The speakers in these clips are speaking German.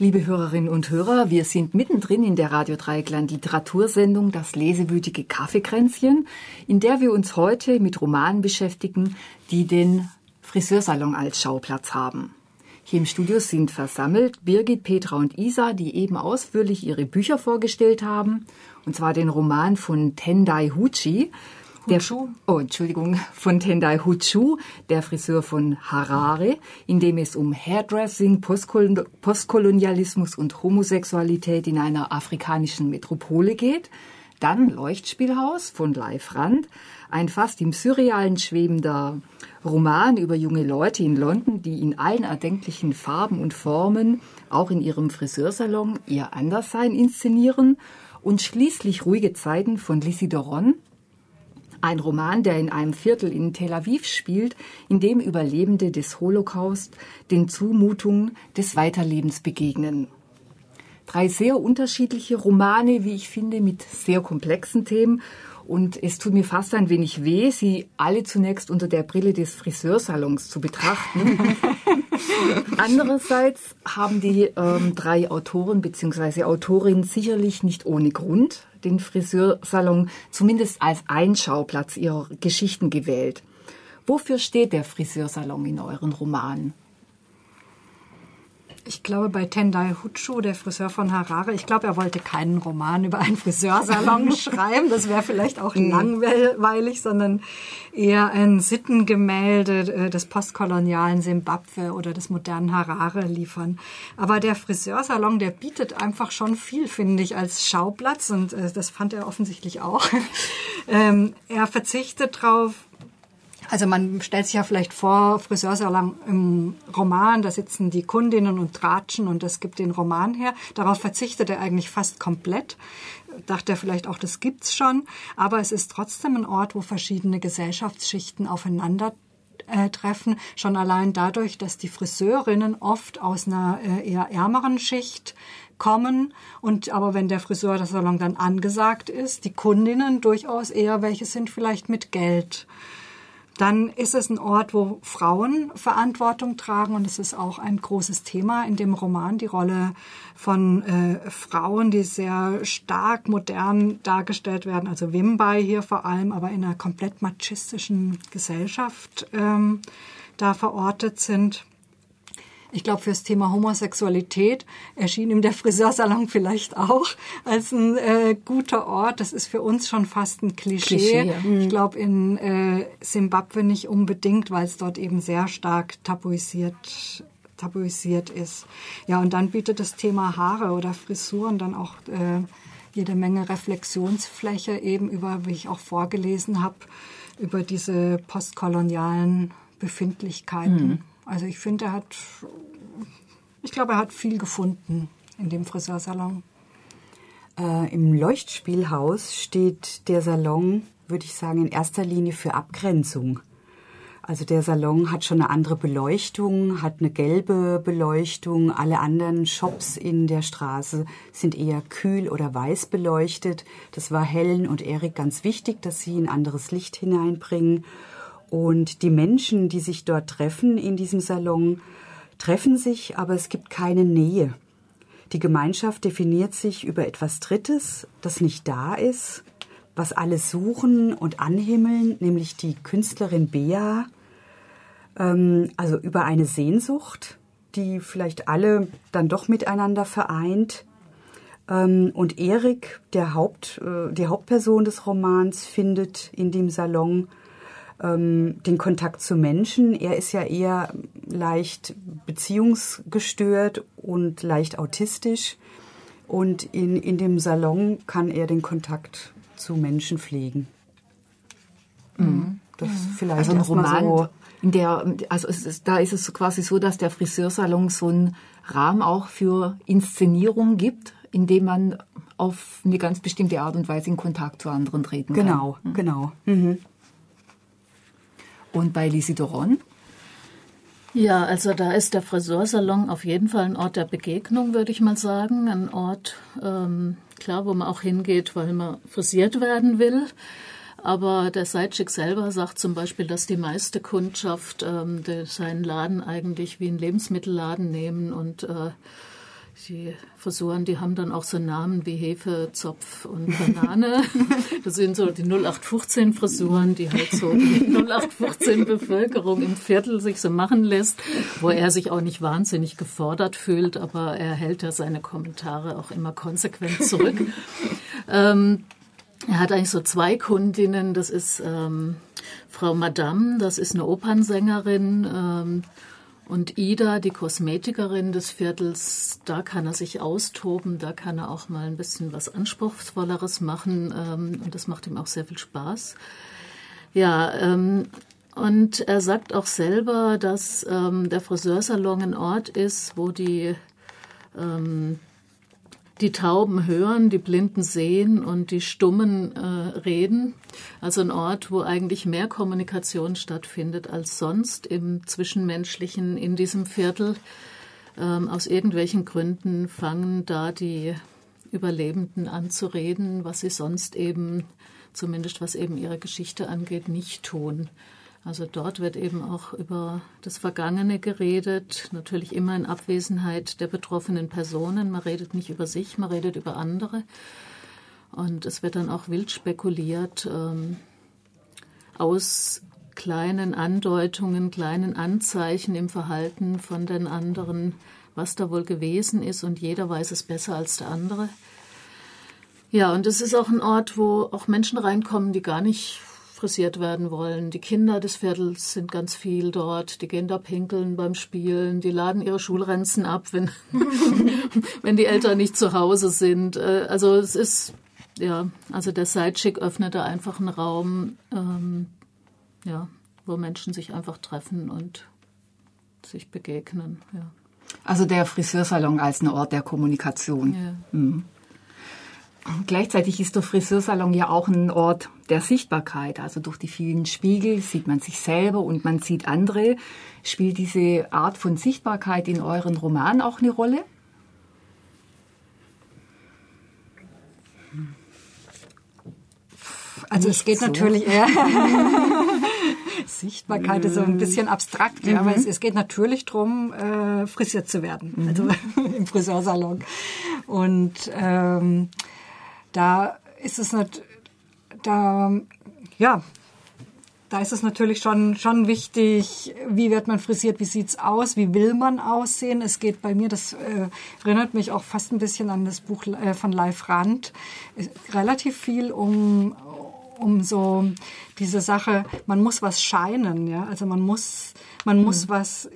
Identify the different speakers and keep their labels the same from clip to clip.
Speaker 1: Liebe Hörerinnen und Hörer, wir sind mittendrin in der Radio Dreieckland Literatursendung Das lesewütige Kaffeekränzchen, in der wir uns heute mit Romanen beschäftigen, die den Friseursalon als Schauplatz haben. Hier im Studio sind versammelt Birgit, Petra und Isa, die eben ausführlich ihre Bücher vorgestellt haben, und zwar den Roman von Tendai Huchi, der, oh, Entschuldigung, von Tendai Huchu, der Friseur von Harare, in dem es um Hairdressing, Postkol Postkolonialismus und Homosexualität in einer afrikanischen Metropole geht. Dann Leuchtspielhaus von Leif Rand, ein fast im Surrealen schwebender Roman über junge Leute in London, die in allen erdenklichen Farben und Formen, auch in ihrem Friseursalon, ihr Anderssein inszenieren. Und schließlich Ruhige Zeiten von Lissy Doron, ein Roman, der in einem Viertel in Tel Aviv spielt, in dem Überlebende des Holocaust den Zumutungen des Weiterlebens begegnen. Drei sehr unterschiedliche Romane, wie ich finde, mit sehr komplexen Themen. Und es tut mir fast ein wenig weh, sie alle zunächst unter der Brille des Friseursalons zu betrachten. Andererseits haben die ähm, drei Autoren bzw. Autorinnen sicherlich nicht ohne Grund den Friseursalon zumindest als Einschauplatz ihrer Geschichten gewählt. Wofür steht der Friseursalon in euren Romanen?
Speaker 2: Ich glaube, bei Tendai Huchu, der Friseur von Harare, ich glaube, er wollte keinen Roman über einen Friseursalon schreiben. Das wäre vielleicht auch mhm. langweilig, sondern eher ein Sittengemälde äh, des postkolonialen Simbabwe oder des modernen Harare liefern. Aber der Friseursalon, der bietet einfach schon viel, finde ich, als Schauplatz und äh, das fand er offensichtlich auch. Ähm, er verzichtet darauf, also man stellt sich ja vielleicht vor, Friseursalon im Roman, da sitzen die Kundinnen und tratschen und das gibt den Roman her. Darauf verzichtet er eigentlich fast komplett. Dachte er vielleicht auch, das gibt's schon. Aber es ist trotzdem ein Ort, wo verschiedene Gesellschaftsschichten aufeinander äh, treffen, schon allein dadurch, dass die Friseurinnen oft aus einer äh, eher ärmeren Schicht kommen und aber wenn der Friseur das Salon dann angesagt ist, die Kundinnen durchaus eher welche sind vielleicht mit Geld dann ist es ein Ort, wo Frauen Verantwortung tragen und es ist auch ein großes Thema in dem Roman, die Rolle von äh, Frauen, die sehr stark modern dargestellt werden, also Wimbai hier vor allem, aber in einer komplett machistischen Gesellschaft ähm, da verortet sind. Ich glaube, fürs Thema Homosexualität erschien ihm der Friseursalon vielleicht auch als ein äh, guter Ort. Das ist für uns schon fast ein Klischee. Klischee ja. Ich glaube, in äh, Simbabwe nicht unbedingt, weil es dort eben sehr stark tabuisiert tabuisiert ist. Ja, und dann bietet das Thema Haare oder Frisuren dann auch äh, jede Menge Reflexionsfläche eben über, wie ich auch vorgelesen habe, über diese postkolonialen Befindlichkeiten. Mhm. Also ich finde, er hat, ich glaube, er hat viel gefunden in dem Friseursalon.
Speaker 3: Äh, Im Leuchtspielhaus steht der Salon, würde ich sagen, in erster Linie für Abgrenzung. Also der Salon hat schon eine andere Beleuchtung, hat eine gelbe Beleuchtung. Alle anderen Shops in der Straße sind eher kühl oder weiß beleuchtet. Das war Helen und Erik ganz wichtig, dass sie ein anderes Licht hineinbringen. Und die Menschen, die sich dort treffen in diesem Salon, treffen sich, aber es gibt keine Nähe. Die Gemeinschaft definiert sich über etwas Drittes, das nicht da ist, was alle suchen und anhimmeln, nämlich die Künstlerin Bea, ähm, also über eine Sehnsucht, die vielleicht alle dann doch miteinander vereint. Ähm, und Erik, der Haupt, äh, die Hauptperson des Romans, findet in dem Salon ähm, den Kontakt zu Menschen. Er ist ja eher leicht beziehungsgestört und leicht autistisch. Und in, in dem Salon kann er den Kontakt zu Menschen pflegen.
Speaker 1: Mhm. Das ist vielleicht also ein Roman, so in der, also ist, da ist es quasi so, dass der Friseursalon so einen Rahmen auch für Inszenierung gibt, in dem man auf eine ganz bestimmte Art und Weise in Kontakt zu anderen treten
Speaker 3: kann. Genau, mhm. genau. Mhm.
Speaker 1: Und bei Lisidoron?
Speaker 4: Ja, also da ist der Friseursalon auf jeden Fall ein Ort der Begegnung, würde ich mal sagen. Ein Ort, ähm, klar, wo man auch hingeht, weil man frisiert werden will. Aber der Seitschik selber sagt zum Beispiel, dass die meiste Kundschaft ähm, seinen Laden eigentlich wie einen Lebensmittelladen nehmen und äh, die Frisuren, die haben dann auch so Namen wie Hefe, Zopf und Banane. Das sind so die 0815 Frisuren, die halt so die 0815 Bevölkerung im Viertel sich so machen lässt, wo er sich auch nicht wahnsinnig gefordert fühlt, aber er hält ja seine Kommentare auch immer konsequent zurück. ähm, er hat eigentlich so zwei Kundinnen, das ist ähm, Frau Madame, das ist eine Opernsängerin, ähm, und Ida, die Kosmetikerin des Viertels, da kann er sich austoben, da kann er auch mal ein bisschen was Anspruchsvolleres machen ähm, und das macht ihm auch sehr viel Spaß. Ja, ähm, und er sagt auch selber, dass ähm, der Friseursalon ein Ort ist, wo die ähm, die Tauben hören, die Blinden sehen und die Stummen äh, reden. Also ein Ort, wo eigentlich mehr Kommunikation stattfindet als sonst im Zwischenmenschlichen in diesem Viertel. Ähm, aus irgendwelchen Gründen fangen da die Überlebenden an zu reden, was sie sonst eben, zumindest was eben ihre Geschichte angeht, nicht tun. Also dort wird eben auch über das Vergangene geredet, natürlich immer in Abwesenheit der betroffenen Personen. Man redet nicht über sich, man redet über andere. Und es wird dann auch wild spekuliert ähm, aus kleinen Andeutungen, kleinen Anzeichen im Verhalten von den anderen, was da wohl gewesen ist und jeder weiß es besser als der andere. Ja, und es ist auch ein Ort, wo auch Menschen reinkommen, die gar nicht frisiert werden wollen. Die Kinder des Viertels sind ganz viel dort. Die gehen da pinkeln beim Spielen. Die laden ihre Schulrenzen ab, wenn, wenn die Eltern nicht zu Hause sind. Äh, also es ist, ja, also der Sidechick öffnet da einfach einen Raum, ähm, ja, wo Menschen sich einfach treffen und sich begegnen. Ja.
Speaker 1: Also der Friseursalon als ein Ort der Kommunikation. Ja. Mhm. Gleichzeitig ist der Friseursalon ja auch ein Ort der Sichtbarkeit. Also durch die vielen Spiegel sieht man sich selber und man sieht andere. Spielt diese Art von Sichtbarkeit in euren Romanen auch eine Rolle?
Speaker 2: Also Nicht es geht so. natürlich eher. Sichtbarkeit ist so ein bisschen abstrakt, ja, mhm. aber es, es, geht natürlich darum, äh, frisiert zu werden, mhm. also im Friseursalon. Und ähm, da ist es nicht, da, ja, da ist es natürlich schon, schon wichtig, wie wird man frisiert, wie sieht's aus, wie will man aussehen. Es geht bei mir, das äh, erinnert mich auch fast ein bisschen an das Buch äh, von Leif Rand, relativ viel um, um so diese Sache, man muss was scheinen, ja, also man muss, man muss mhm. was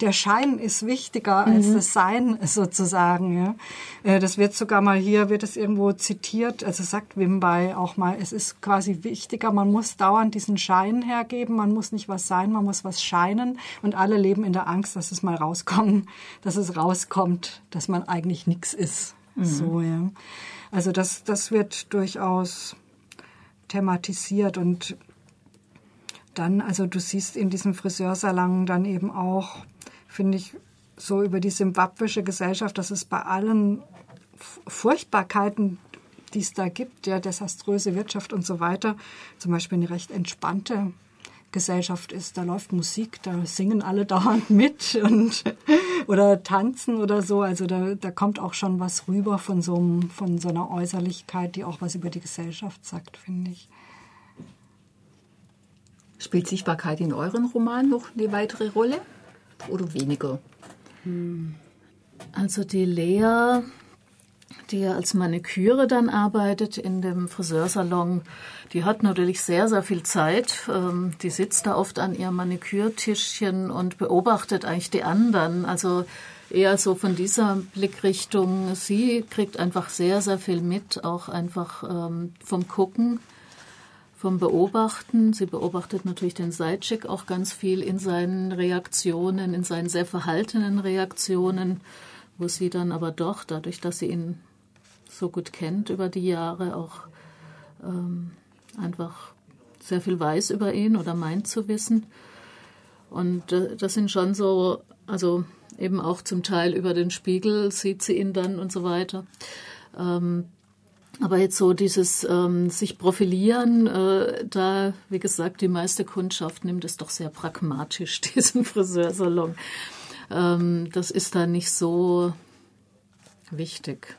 Speaker 2: der Schein ist wichtiger als mhm. das Sein sozusagen. Ja. Äh, das wird sogar mal hier, wird es irgendwo zitiert, also sagt Wimby auch mal, es ist quasi wichtiger, man muss dauernd diesen Schein hergeben, man muss nicht was sein, man muss was scheinen und alle leben in der Angst, dass es mal rauskommt, dass es rauskommt, dass man eigentlich nichts ist. Mhm. So, ja. Also das, das wird durchaus thematisiert und dann, also du siehst in diesem Friseursalon dann eben auch finde ich, so über die simbabwische Gesellschaft, dass es bei allen Furchtbarkeiten, die es da gibt, ja, desaströse Wirtschaft und so weiter, zum Beispiel eine recht entspannte Gesellschaft ist. Da läuft Musik, da singen alle dauernd mit und oder tanzen oder so. Also da, da kommt auch schon was rüber von so, einem, von so einer Äußerlichkeit, die auch was über die Gesellschaft sagt, finde ich.
Speaker 1: Spielt Sichtbarkeit in euren Roman noch eine weitere Rolle? Oder weniger?
Speaker 4: Also die Lea, die ja als Maniküre dann arbeitet in dem Friseursalon, die hat natürlich sehr, sehr viel Zeit. Ähm, die sitzt da oft an ihrem Manikürtischchen und beobachtet eigentlich die anderen. Also eher so von dieser Blickrichtung. Sie kriegt einfach sehr, sehr viel mit, auch einfach ähm, vom Gucken vom Beobachten. Sie beobachtet natürlich den Seitschik auch ganz viel in seinen Reaktionen, in seinen sehr verhaltenen Reaktionen, wo sie dann aber doch, dadurch, dass sie ihn so gut kennt über die Jahre, auch ähm, einfach sehr viel weiß über ihn oder meint zu wissen. Und äh, das sind schon so, also eben auch zum Teil über den Spiegel sieht sie ihn dann und so weiter. Ähm, aber jetzt so dieses ähm, sich profilieren, äh, da, wie gesagt, die meiste Kundschaft nimmt es doch sehr pragmatisch, diesen Friseursalon. Ähm, das ist da nicht so, wichtig.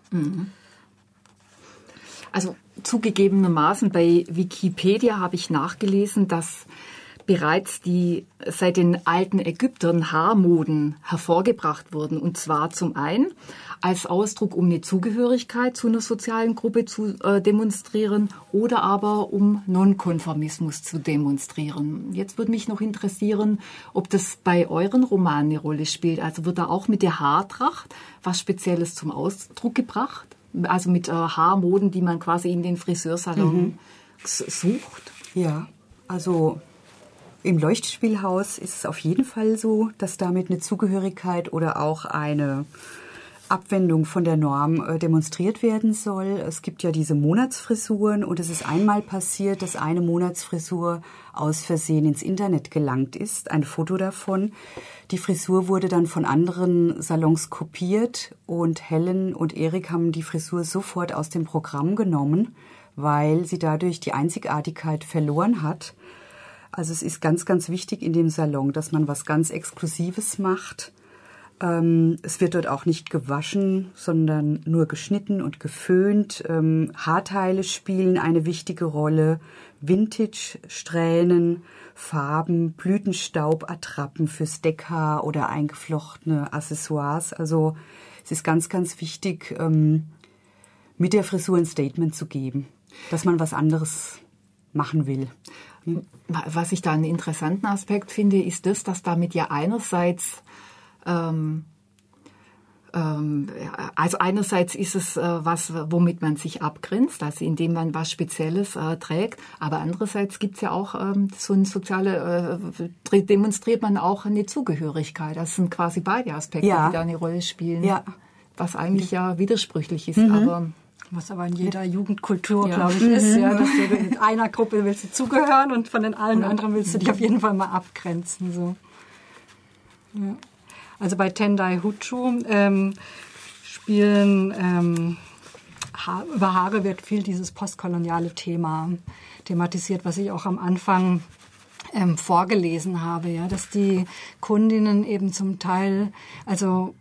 Speaker 1: Also zugegebenermaßen bei Wikipedia habe ich nachgelesen, dass bereits die seit den alten Ägyptern Haarmoden hervorgebracht wurden. Und zwar zum einen als Ausdruck, um eine Zugehörigkeit zu einer sozialen Gruppe zu äh, demonstrieren oder aber um Nonkonformismus zu demonstrieren. Jetzt würde mich noch interessieren, ob das bei euren Romanen eine Rolle spielt. Also wird da auch mit der Haartracht was Spezielles zum Ausdruck gebracht? Also mit äh, Haarmoden, die man quasi in den Friseursalon mhm. sucht?
Speaker 3: Ja, also im Leuchtspielhaus ist es auf jeden Fall so, dass damit eine Zugehörigkeit oder auch eine Abwendung von der Norm äh, demonstriert werden soll. Es gibt ja diese Monatsfrisuren und es ist einmal passiert, dass eine Monatsfrisur aus Versehen ins Internet gelangt ist, ein Foto davon. Die Frisur wurde dann von anderen Salons kopiert und Helen und Erik haben die Frisur sofort aus dem Programm genommen, weil sie dadurch die Einzigartigkeit verloren hat. Also es ist ganz, ganz wichtig in dem Salon, dass man was ganz Exklusives macht. Ähm, es wird dort auch nicht gewaschen, sondern nur geschnitten und geföhnt. Ähm, Haarteile spielen eine wichtige Rolle. Vintage-Strähnen, Farben, Blütenstaub, Attrappen fürs Deckhaar oder eingeflochtene Accessoires. Also es ist ganz, ganz wichtig, ähm, mit der Frisur ein Statement zu geben, dass man was anderes machen will.
Speaker 1: Was ich da einen interessanten Aspekt finde, ist das, dass damit ja einerseits ähm, ähm, also einerseits ist es äh, was, womit man sich abgrenzt, also indem man was Spezielles äh, trägt, aber andererseits gibt es ja auch ähm, so eine soziale, äh, demonstriert man auch eine Zugehörigkeit. Das sind quasi beide Aspekte, ja. die da eine Rolle spielen. Ja. Was eigentlich ja widersprüchlich ist, mhm. aber
Speaker 2: was aber in jeder Jugendkultur, ja. glaube ich, ist, mhm. ja, dass du in einer Gruppe willst du zugehören und von den allen anderen willst du dich auf jeden Fall mal abgrenzen. So. Ja. Also bei Tendai Huchu ähm, spielen ähm, ha über Haare wird viel dieses postkoloniale Thema thematisiert, was ich auch am Anfang ähm, vorgelesen habe, ja, dass die Kundinnen eben zum Teil, also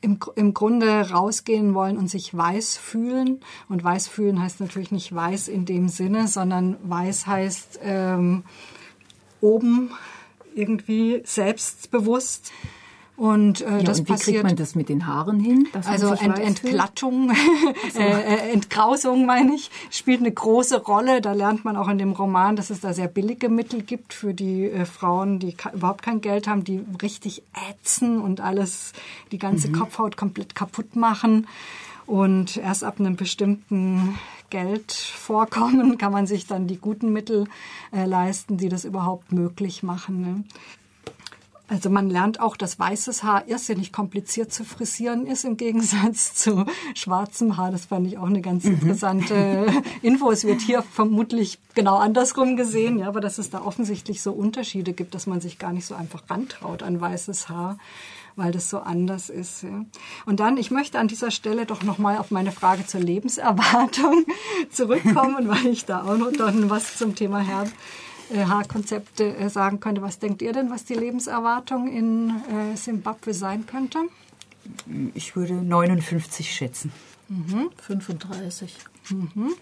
Speaker 2: im, im Grunde rausgehen wollen und sich weiß fühlen. Und weiß fühlen heißt natürlich nicht weiß in dem Sinne, sondern weiß heißt ähm, oben irgendwie selbstbewusst. Und,
Speaker 1: äh, ja, das und wie passiert, kriegt man das mit den Haaren hin?
Speaker 2: also Ent, Entglattung, so. äh, äh, Entgrausung meine ich, spielt eine große Rolle. Da lernt man auch in dem Roman, dass es da sehr billige Mittel gibt für die äh, Frauen, die überhaupt kein Geld haben, die richtig ätzen und alles, die ganze mhm. Kopfhaut komplett kaputt machen. Und erst ab einem bestimmten Geldvorkommen kann man sich dann die guten Mittel äh, leisten, die das überhaupt möglich machen. Ne? Also man lernt auch, dass weißes Haar irrsinnig kompliziert zu frisieren ist im Gegensatz zu schwarzem Haar. Das fand ich auch eine ganz mhm. interessante Info. Es wird hier vermutlich genau andersrum gesehen, ja, aber dass es da offensichtlich so Unterschiede gibt, dass man sich gar nicht so einfach rantraut an weißes Haar weil das so anders ist. Ja. Und dann, ich möchte an dieser Stelle doch nochmal auf meine Frage zur Lebenserwartung zurückkommen, weil ich da auch noch dann was zum Thema habe Haarkonzepte äh, sagen könnte. Was denkt ihr denn, was die Lebenserwartung in äh, Simbabwe sein könnte?
Speaker 3: Ich würde 59 schätzen.
Speaker 4: Mhm. 35.
Speaker 1: Mhm.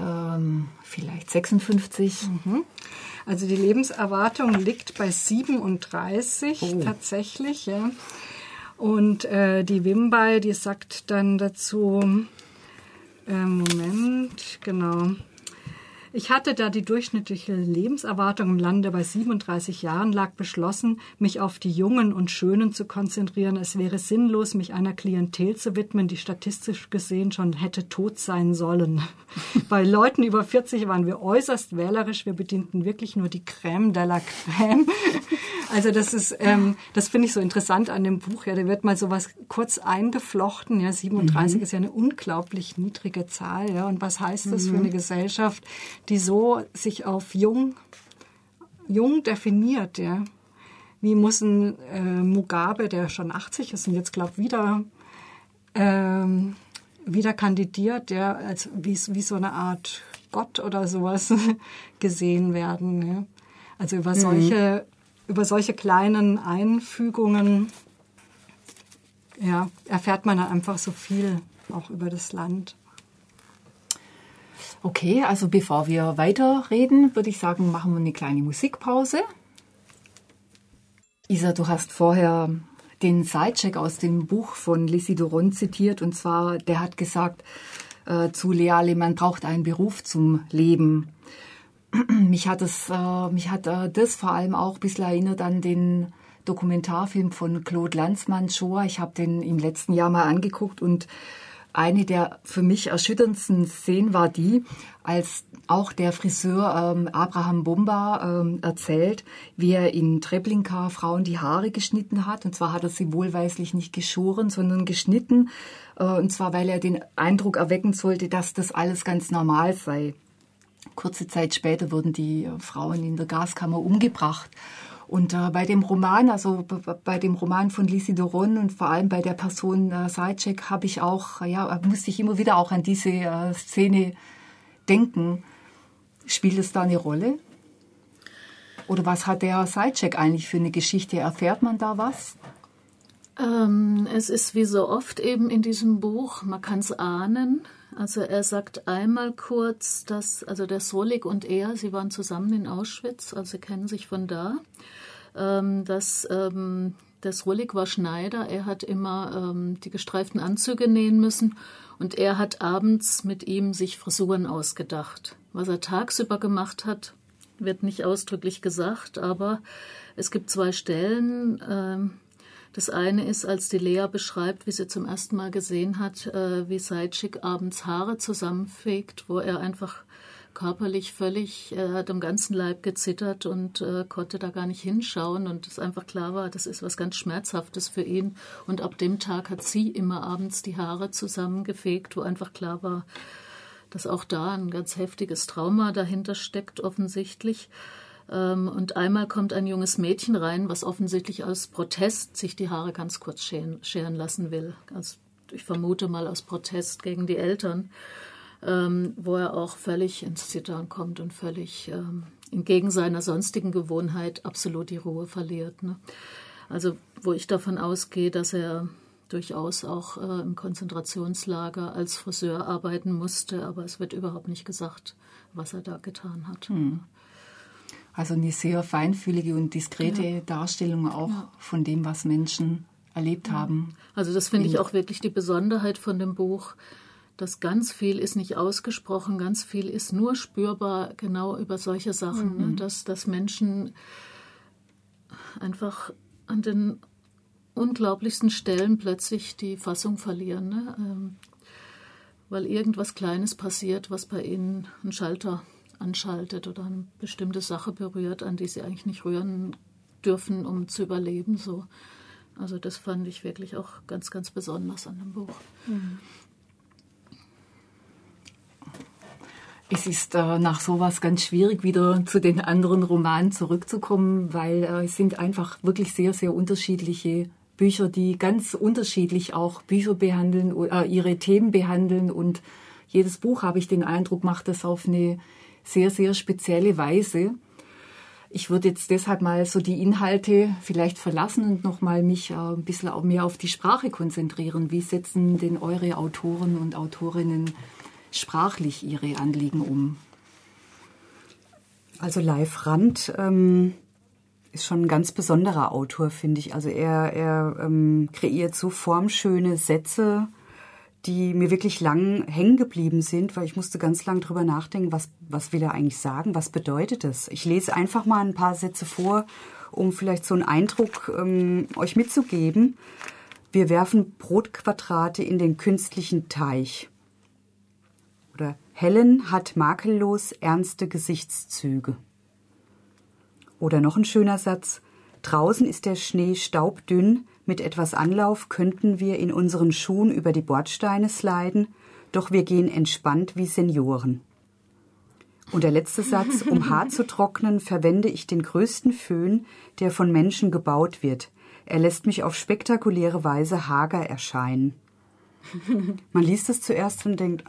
Speaker 1: Ähm, vielleicht 56.
Speaker 2: Mhm. Also die Lebenserwartung liegt bei 37 oh. tatsächlich. Ja. Und äh, die Wimbai, die sagt dann dazu, äh, Moment, genau. Ich hatte, da die durchschnittliche Lebenserwartung im Lande bei 37 Jahren lag, beschlossen, mich auf die Jungen und Schönen zu konzentrieren. Es wäre sinnlos, mich einer Klientel zu widmen, die statistisch gesehen schon hätte tot sein sollen. bei Leuten über 40 waren wir äußerst wählerisch. Wir bedienten wirklich nur die Crème de la Crème. Also das ist, ähm, das finde ich so interessant an dem Buch. Ja, da wird mal sowas kurz eingeflochten. Ja, 37 mhm. ist ja eine unglaublich niedrige Zahl. Ja, und was heißt das mhm. für eine Gesellschaft, die so sich auf jung, jung definiert? Ja, wie muss ein äh, Mugabe, der schon 80 ist und jetzt glaubt wieder ähm, wieder kandidiert, der als wie, wie so eine Art Gott oder sowas gesehen werden. Ja? Also über mhm. solche über solche kleinen Einfügungen ja, erfährt man dann einfach so viel auch über das Land.
Speaker 1: Okay, also bevor wir weiterreden, würde ich sagen, machen wir eine kleine Musikpause. Isa, du hast vorher den Sidecheck aus dem Buch von Lissy Doron zitiert und zwar, der hat gesagt äh, zu Leale, man braucht einen Beruf zum Leben. mich hat es, äh, mich hat äh, das vor allem auch ein bisschen erinnert an den Dokumentarfilm von Claude Lanzmann, Shoah. Ich habe den im letzten Jahr mal angeguckt und eine der für mich erschütterndsten Szenen war die, als auch der Friseur ähm, Abraham Bomba ähm, erzählt, wie er in Treblinka Frauen die Haare geschnitten hat. Und zwar hat er sie wohlweislich nicht geschoren, sondern geschnitten. Äh, und zwar, weil er den Eindruck erwecken sollte, dass das alles ganz normal sei. Kurze Zeit später wurden die Frauen in der Gaskammer umgebracht. Und äh, bei dem Roman, also bei dem Roman von Lisi Doron und vor allem bei der Person äh, Sajcek habe ich auch, ja, musste ich immer wieder auch an diese äh, Szene denken. Spielt es da eine Rolle? Oder was hat der Sajcek eigentlich für eine Geschichte? Erfährt man da was?
Speaker 4: Ähm, es ist wie so oft eben in diesem Buch, man kann es ahnen. Also er sagt einmal kurz, dass also der Solik und er, sie waren zusammen in Auschwitz, also kennen sich von da ähm, dass ähm, der Srolik war Schneider. Er hat immer ähm, die gestreiften Anzüge nähen müssen und er hat abends mit ihm sich Frisuren ausgedacht. Was er tagsüber gemacht hat, wird nicht ausdrücklich gesagt, aber es gibt zwei Stellen. Das eine ist, als die Lea beschreibt, wie sie zum ersten Mal gesehen hat, äh, wie Seitschik abends Haare zusammenfegt, wo er einfach körperlich völlig, er hat am ganzen Leib gezittert und äh, konnte da gar nicht hinschauen und es einfach klar war, das ist was ganz Schmerzhaftes für ihn. Und ab dem Tag hat sie immer abends die Haare zusammengefegt, wo einfach klar war, dass auch da ein ganz heftiges Trauma dahinter steckt, offensichtlich. Ähm, und einmal kommt ein junges Mädchen rein, was offensichtlich aus Protest sich die Haare ganz kurz scheren, lassen will. Ich vermute mal aus Protest gegen die Eltern ähm, wo er auch völlig ins Zittern kommt und völlig ähm, entgegen seiner sonstigen Gewohnheit absolut die Ruhe verliert. Ne? Also wo ich davon ausgehe, dass er durchaus auch äh, im Konzentrationslager als Friseur arbeiten musste, aber es wird überhaupt nicht gesagt, was er da getan hat. Hm.
Speaker 1: Also eine sehr feinfühlige und diskrete ja. Darstellung auch ja. von dem, was Menschen erlebt ja. haben.
Speaker 4: Also das finde ich auch wirklich die Besonderheit von dem Buch, dass ganz viel ist nicht ausgesprochen, ganz viel ist nur spürbar genau über solche Sachen, ne? mhm. ne? dass, dass Menschen einfach an den unglaublichsten Stellen plötzlich die Fassung verlieren, ne? ähm, weil irgendwas Kleines passiert, was bei ihnen einen Schalter anschaltet oder eine bestimmte Sache berührt, an die sie eigentlich nicht rühren dürfen, um zu überleben. So. Also das fand ich wirklich auch ganz, ganz besonders an dem Buch. Mhm.
Speaker 1: Es ist äh, nach sowas ganz schwierig, wieder zu den anderen Romanen zurückzukommen, weil äh, es sind einfach wirklich sehr, sehr unterschiedliche Bücher, die ganz unterschiedlich auch Bücher behandeln, äh, ihre Themen behandeln. Und jedes Buch, habe ich den Eindruck, macht das auf eine sehr, sehr spezielle Weise. Ich würde jetzt deshalb mal so die Inhalte vielleicht verlassen und nochmal mich äh, ein bisschen auch mehr auf die Sprache konzentrieren. Wie setzen denn eure Autoren und Autorinnen sprachlich ihre Anliegen um?
Speaker 3: Also Leif Rand ähm, ist schon ein ganz besonderer Autor, finde ich. Also er, er ähm, kreiert so formschöne Sätze, die mir wirklich lang hängen geblieben sind, weil ich musste ganz lang drüber nachdenken, was, was will er eigentlich sagen, was bedeutet das? Ich lese einfach mal ein paar Sätze vor, um vielleicht so einen Eindruck ähm, euch mitzugeben. Wir werfen Brotquadrate in den künstlichen Teich. Oder Helen hat makellos ernste Gesichtszüge. Oder noch ein schöner Satz. Draußen ist der Schnee staubdünn, mit etwas Anlauf könnten wir in unseren Schuhen über die Bordsteine sliden, doch wir gehen entspannt wie Senioren. Und der letzte Satz, um Haar zu trocknen, verwende ich den größten Föhn, der von Menschen gebaut wird. Er lässt mich auf spektakuläre Weise hager erscheinen. Man liest es zuerst und denkt,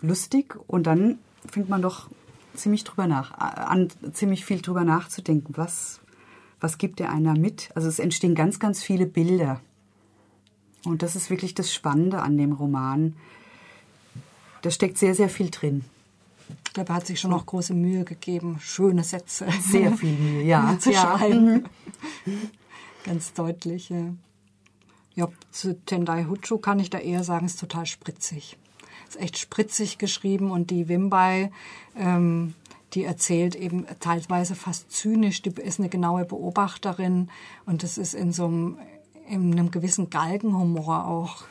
Speaker 3: lustig und dann fängt man doch ziemlich drüber nach, an ziemlich viel drüber nachzudenken. Was, was gibt der einer mit? Also es entstehen ganz, ganz viele Bilder. Und das ist wirklich das Spannende an dem Roman. Da steckt sehr, sehr viel drin.
Speaker 2: Ich glaube, er hat sich schon noch große Mühe gegeben, schöne Sätze.
Speaker 3: Sehr viel Mühe, ja.
Speaker 2: zu
Speaker 3: ja.
Speaker 2: schreiben. Ganz deutlich. Ja. ja, zu Tendai Huchu kann ich da eher sagen, ist total spritzig. Ist echt spritzig geschrieben und die Wimbai, ähm, die erzählt eben teilweise fast zynisch, die ist eine genaue Beobachterin und das ist in so einem, in einem gewissen Galgenhumor auch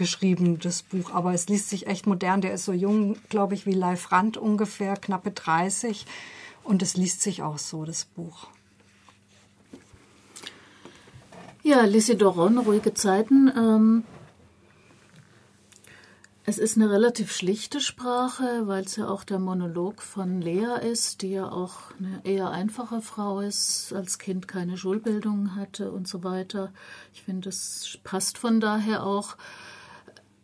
Speaker 2: geschrieben, das Buch. Aber es liest sich echt modern. Der ist so jung, glaube ich, wie Leif Rand ungefähr, knappe 30. Und es liest sich auch so, das Buch.
Speaker 4: Ja, Lissy Doron, ruhige Zeiten. Ähm, es ist eine relativ schlichte Sprache, weil es ja auch der Monolog von Lea ist, die ja auch eine eher einfache Frau ist, als Kind keine Schulbildung hatte und so weiter. Ich finde, es passt von daher auch.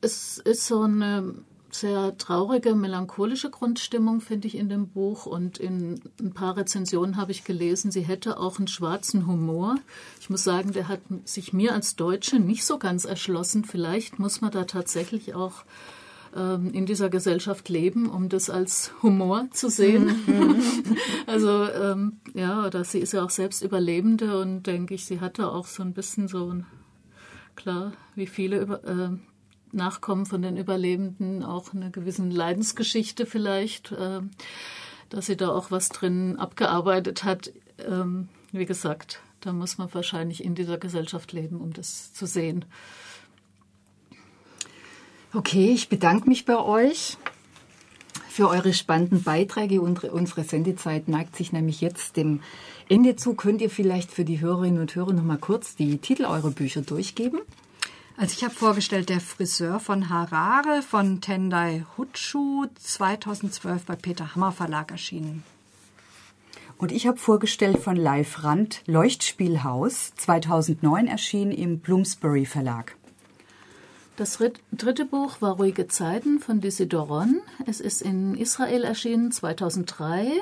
Speaker 4: Es ist so eine sehr traurige, melancholische Grundstimmung, finde ich, in dem Buch. Und in ein paar Rezensionen habe ich gelesen, sie hätte auch einen schwarzen Humor. Ich muss sagen, der hat sich mir als Deutsche nicht so ganz erschlossen. Vielleicht muss man da tatsächlich auch ähm, in dieser Gesellschaft leben, um das als Humor zu sehen. Mhm. also ähm, ja, oder sie ist ja auch selbst Überlebende und denke ich, sie hatte auch so ein bisschen so, klar, wie viele über, äh, Nachkommen von den Überlebenden auch eine gewissen Leidensgeschichte vielleicht, äh, dass sie da auch was drin abgearbeitet hat. Ähm, wie gesagt, da muss man wahrscheinlich in dieser Gesellschaft leben, um das zu sehen.
Speaker 1: Okay, ich bedanke mich bei euch für eure spannenden Beiträge. Unsere Sendezeit neigt sich nämlich jetzt dem Ende zu. Könnt ihr vielleicht für die Hörerinnen und Hörer noch mal kurz die Titel eurer Bücher durchgeben?
Speaker 2: Also ich habe vorgestellt Der Friseur von Harare von Tendai Hutschu, 2012 bei Peter Hammer Verlag erschienen.
Speaker 3: Und ich habe vorgestellt von Live Rand Leuchtspielhaus, 2009 erschienen im Bloomsbury Verlag.
Speaker 4: Das dritte Buch war Ruhige Zeiten von Dizzy Doron. Es ist in Israel erschienen 2003.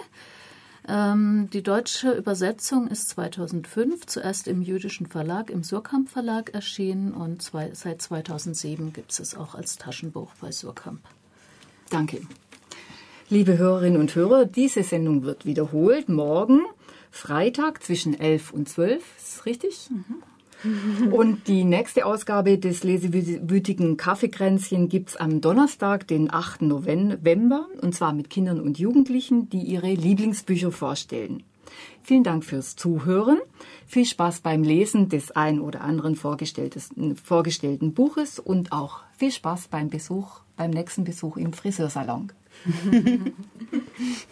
Speaker 4: Ähm, die deutsche Übersetzung ist 2005 zuerst im jüdischen Verlag, im Surkamp Verlag erschienen und zwei, seit 2007 gibt es auch als Taschenbuch bei Surkamp.
Speaker 1: Danke. Liebe Hörerinnen und Hörer, diese Sendung wird wiederholt morgen, Freitag zwischen 11 und 12. Ist richtig? Mhm. Und die nächste Ausgabe des lesewütigen Kaffeekränzchen gibt's am Donnerstag, den 8. November, und zwar mit Kindern und Jugendlichen, die ihre Lieblingsbücher vorstellen. Vielen Dank fürs Zuhören. Viel Spaß beim Lesen des ein oder anderen vorgestellten Buches und auch viel Spaß beim Besuch, beim nächsten Besuch im Friseursalon.